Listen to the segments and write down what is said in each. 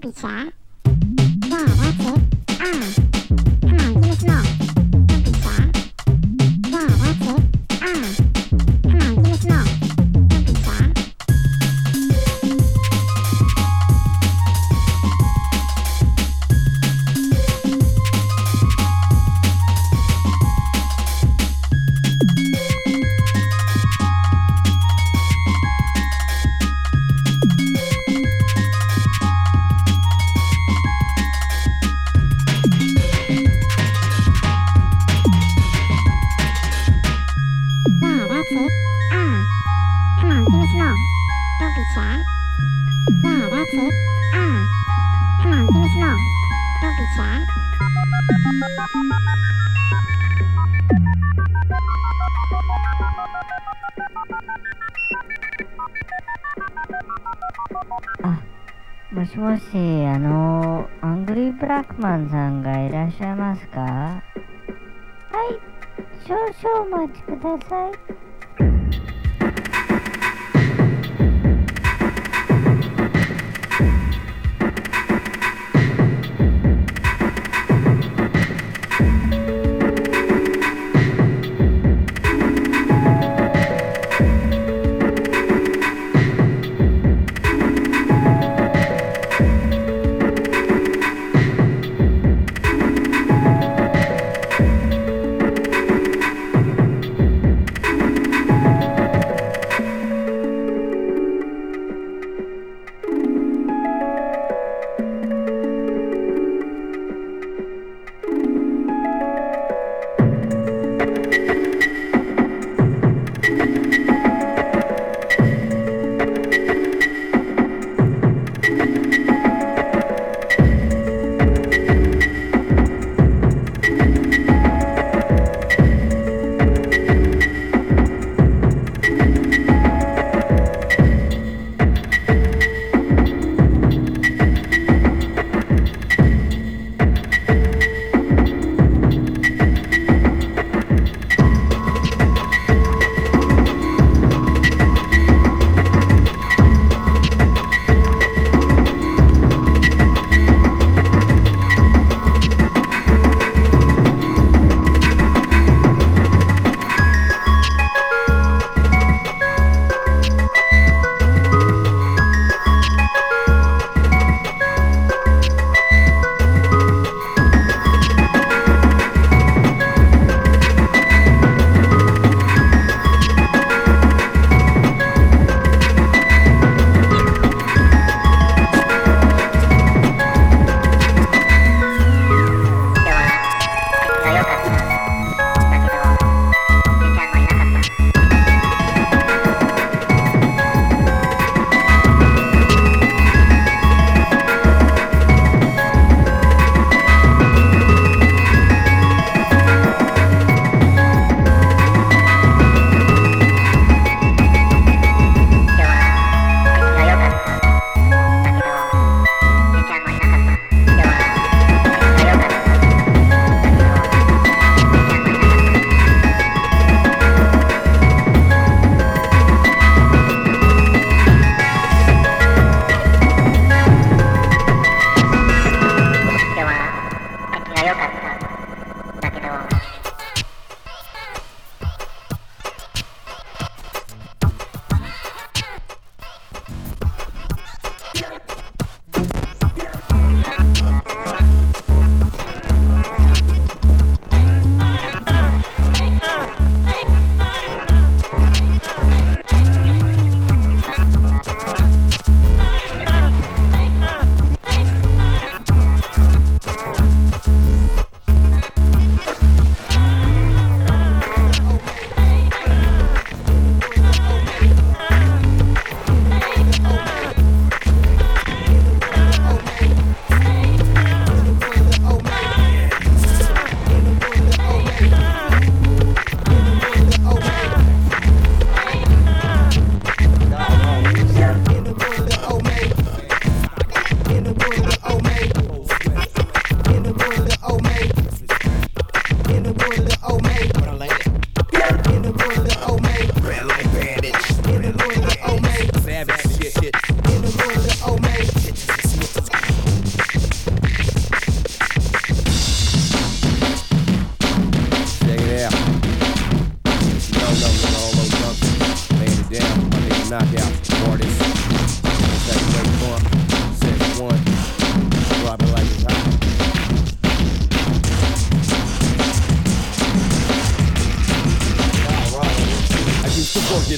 Don't be あもしもし、あの、アングリーブラックマンさんがいらっしゃいますか？はい、少々お待ちください。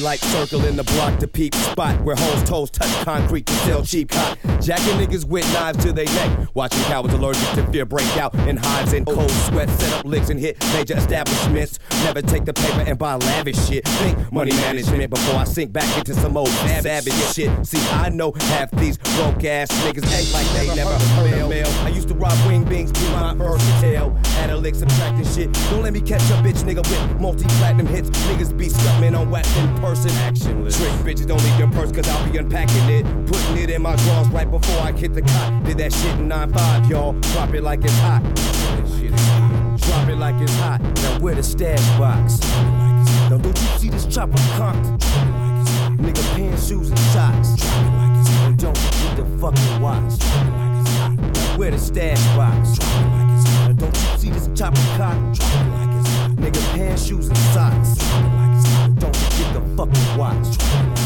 like circling the block to peep spot where holes toes touch concrete to sell cheap cock. Jacking niggas with knives to their neck, watching cowards allergic to fear break out in hives and cold sweat. Set up licks and hit major establishments. Never take the paper and buy lavish shit. Think money management before I sink back into some old savage shit. See, I know half these broke ass niggas act like they never heard of mail. I used to rob wing beans to my versatile. Add a lick, subtracting shit. Don't let me catch a bitch nigga with multi platinum hits. Niggas be stuntmen on wax in person. Action. Trick bitches don't leave their purse cause I'll be unpacking it. Putting it in my drawers right before I hit the cot. Did that shit in 9-5, y'all. Drop it like it's hot. Drop it like it's hot. Now where the stash box? Now don't you see this chopper cocked? Nigga pants, shoes, and socks fucking watch. Where the stash box? Don't you see this top of cock? Nigga, pants, shoes, and socks. Don't forget the fucking watch.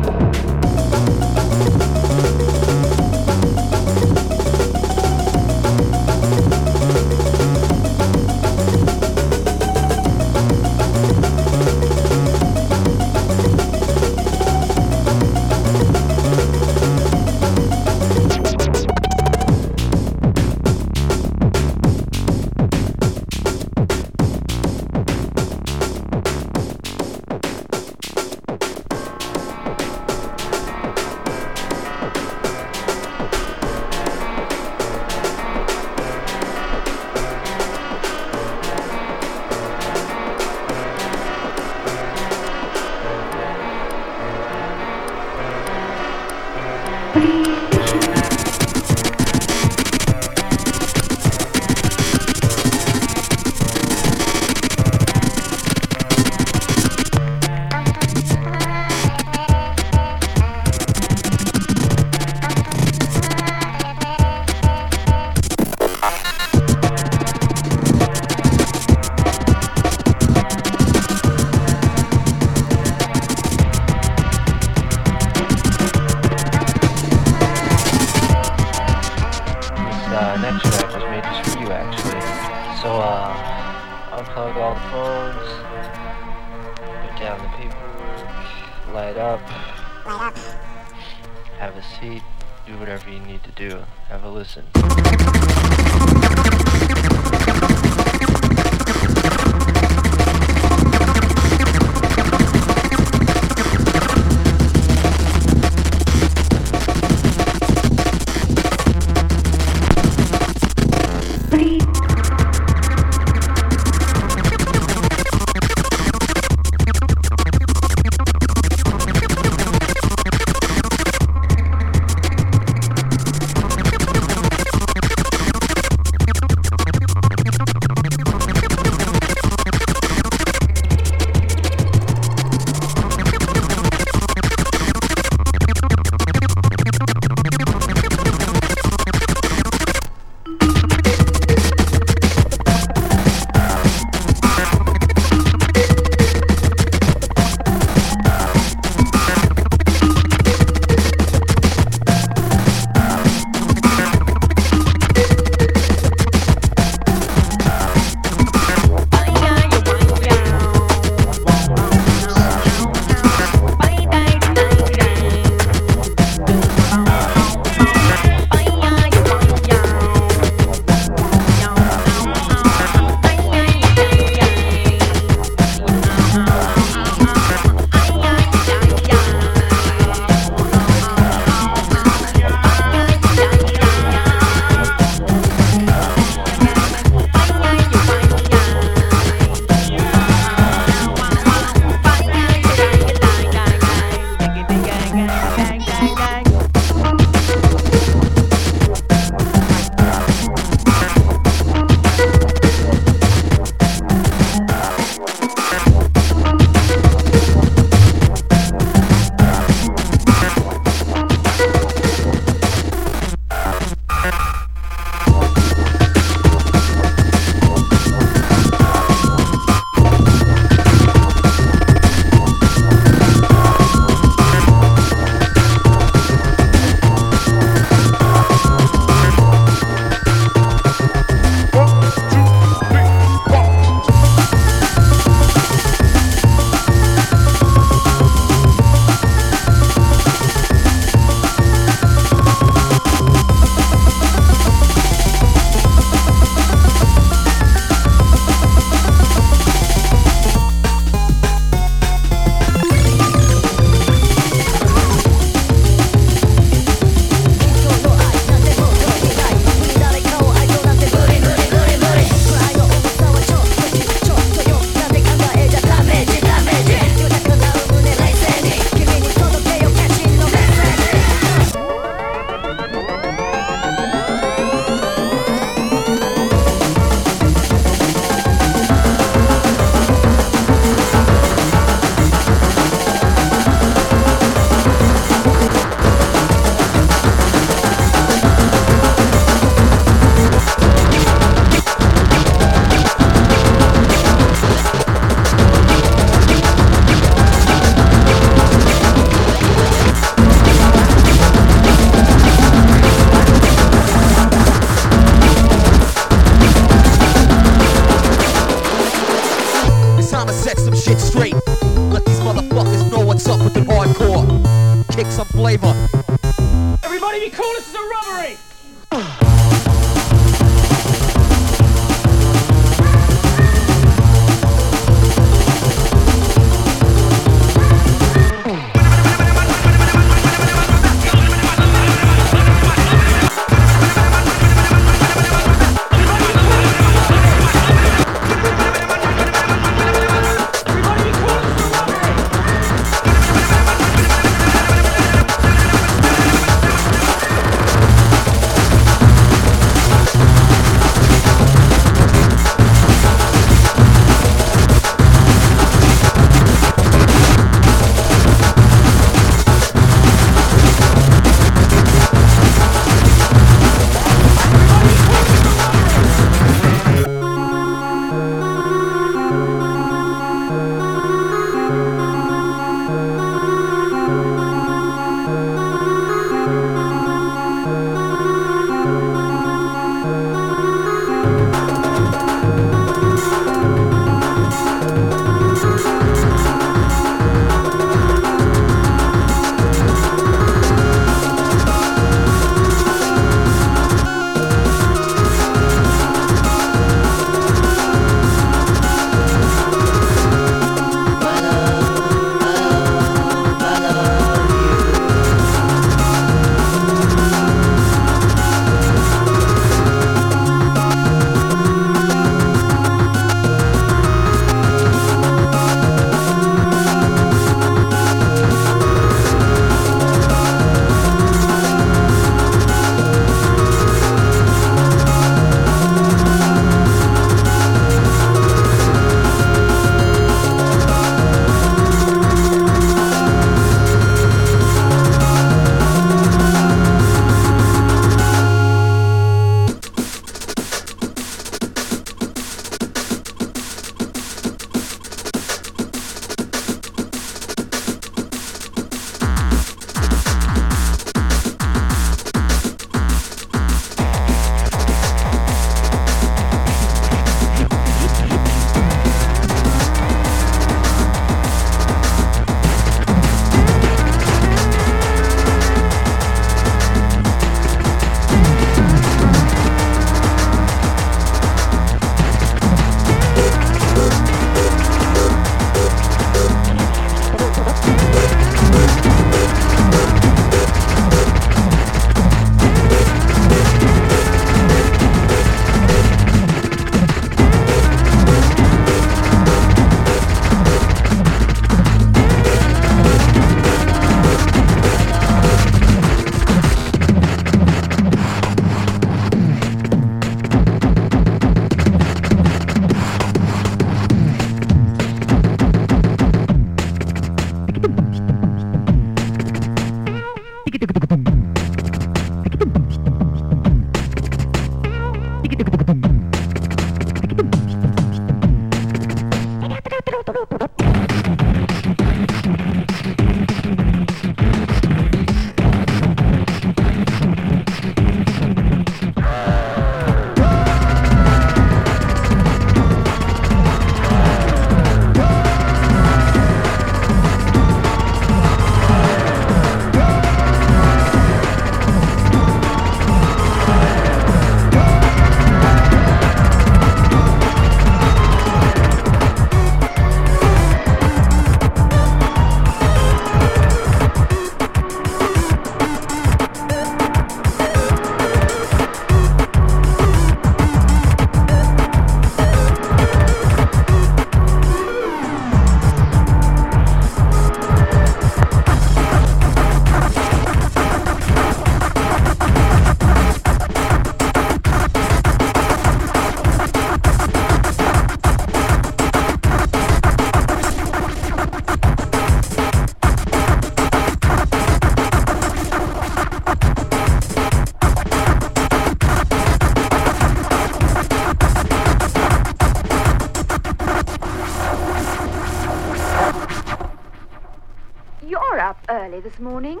Early this morning.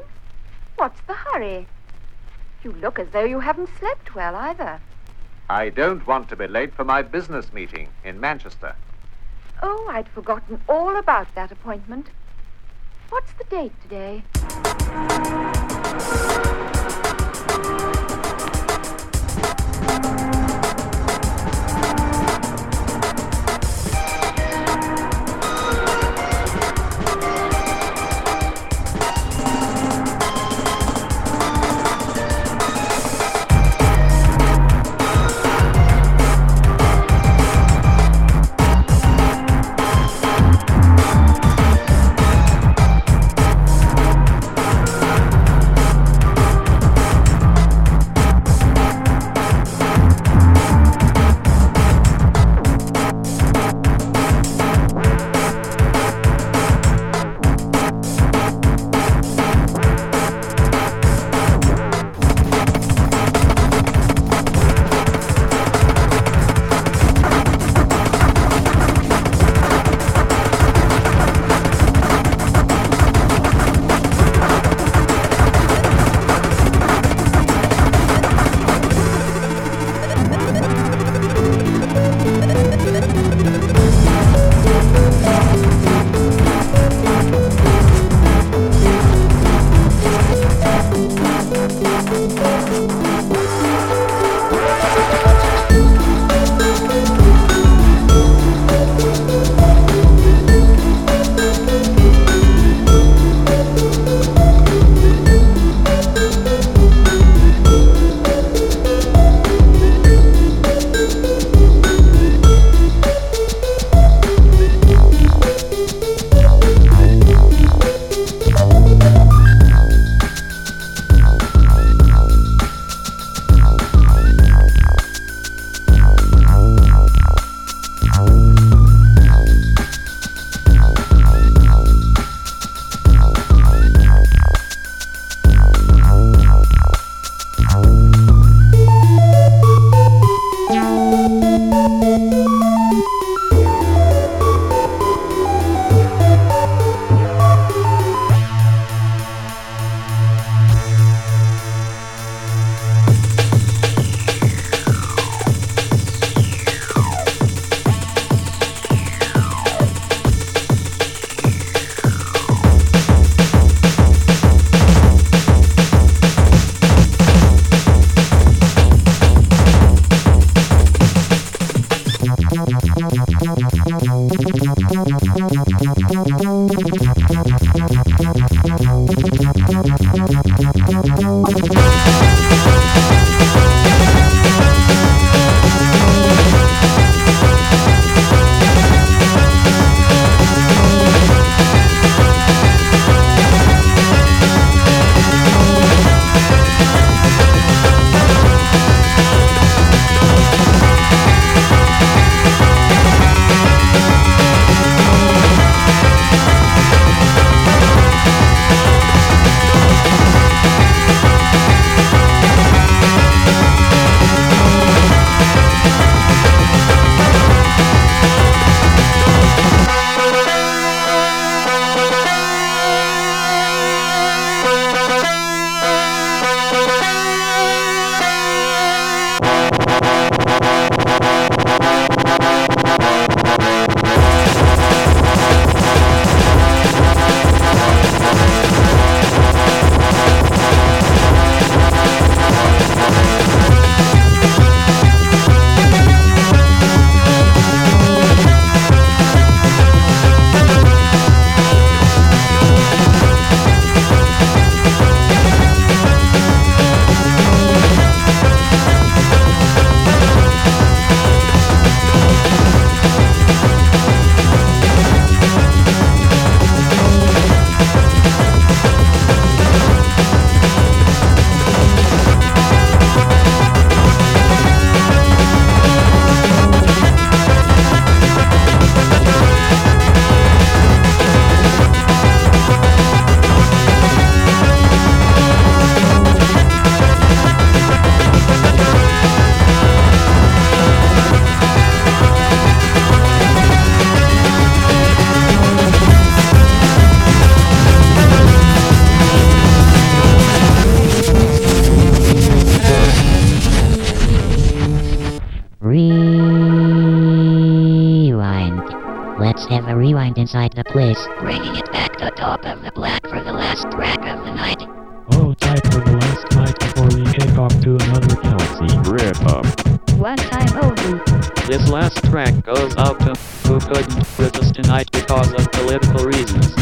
What's the hurry? You look as though you haven't slept well either. I don't want to be late for my business meeting in Manchester. Oh, I'd forgotten all about that appointment. What's the date today? Bringing it back to top of the black for the last track of the night. Oh, time for the last night before we kick off to another galaxy. Rip up. One time only. This last track goes out to who couldn't with us tonight because of political reasons.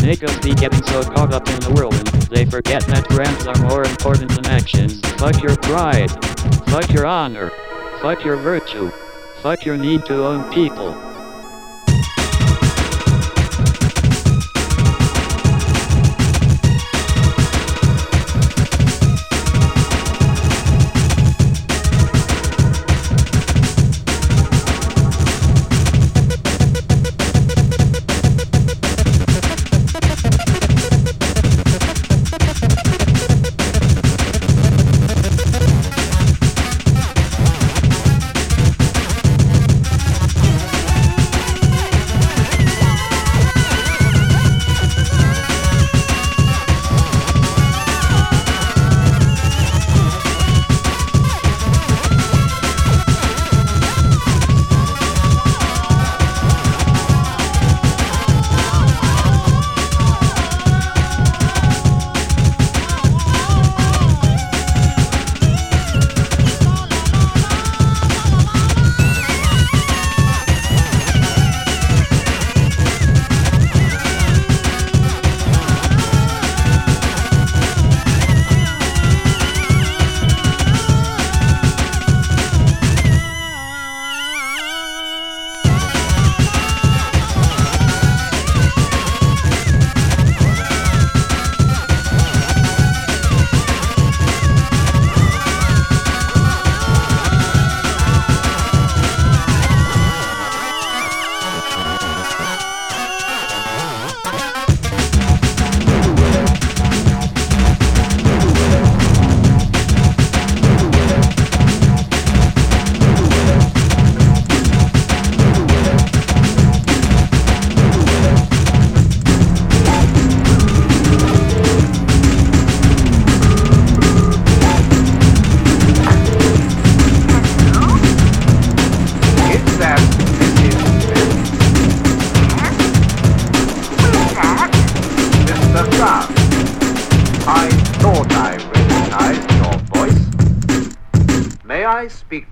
Niggas be getting so caught up in the whirlwind, they forget that grants are more important than actions. Fuck your pride. Fuck your honor. Fuck your virtue. Fuck your need to own people.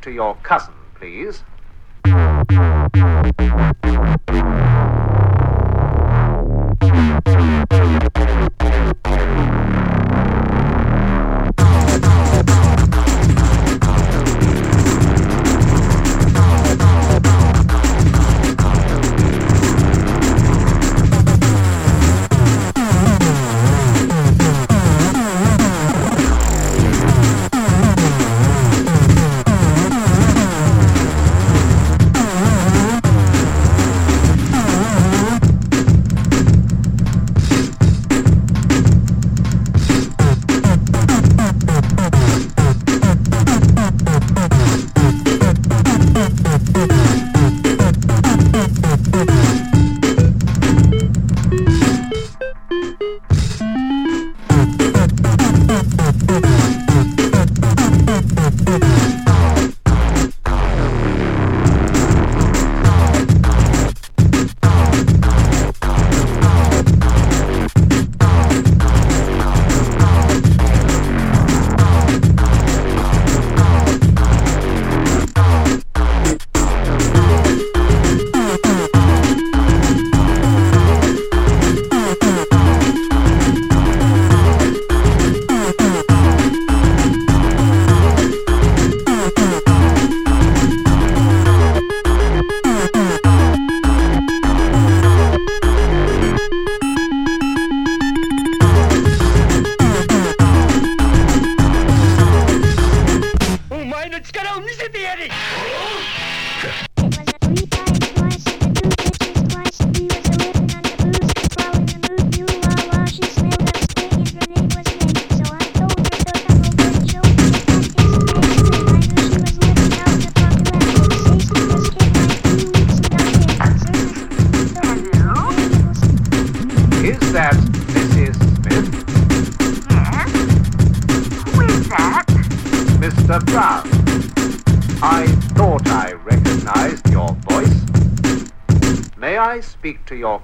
To your cousin, to your?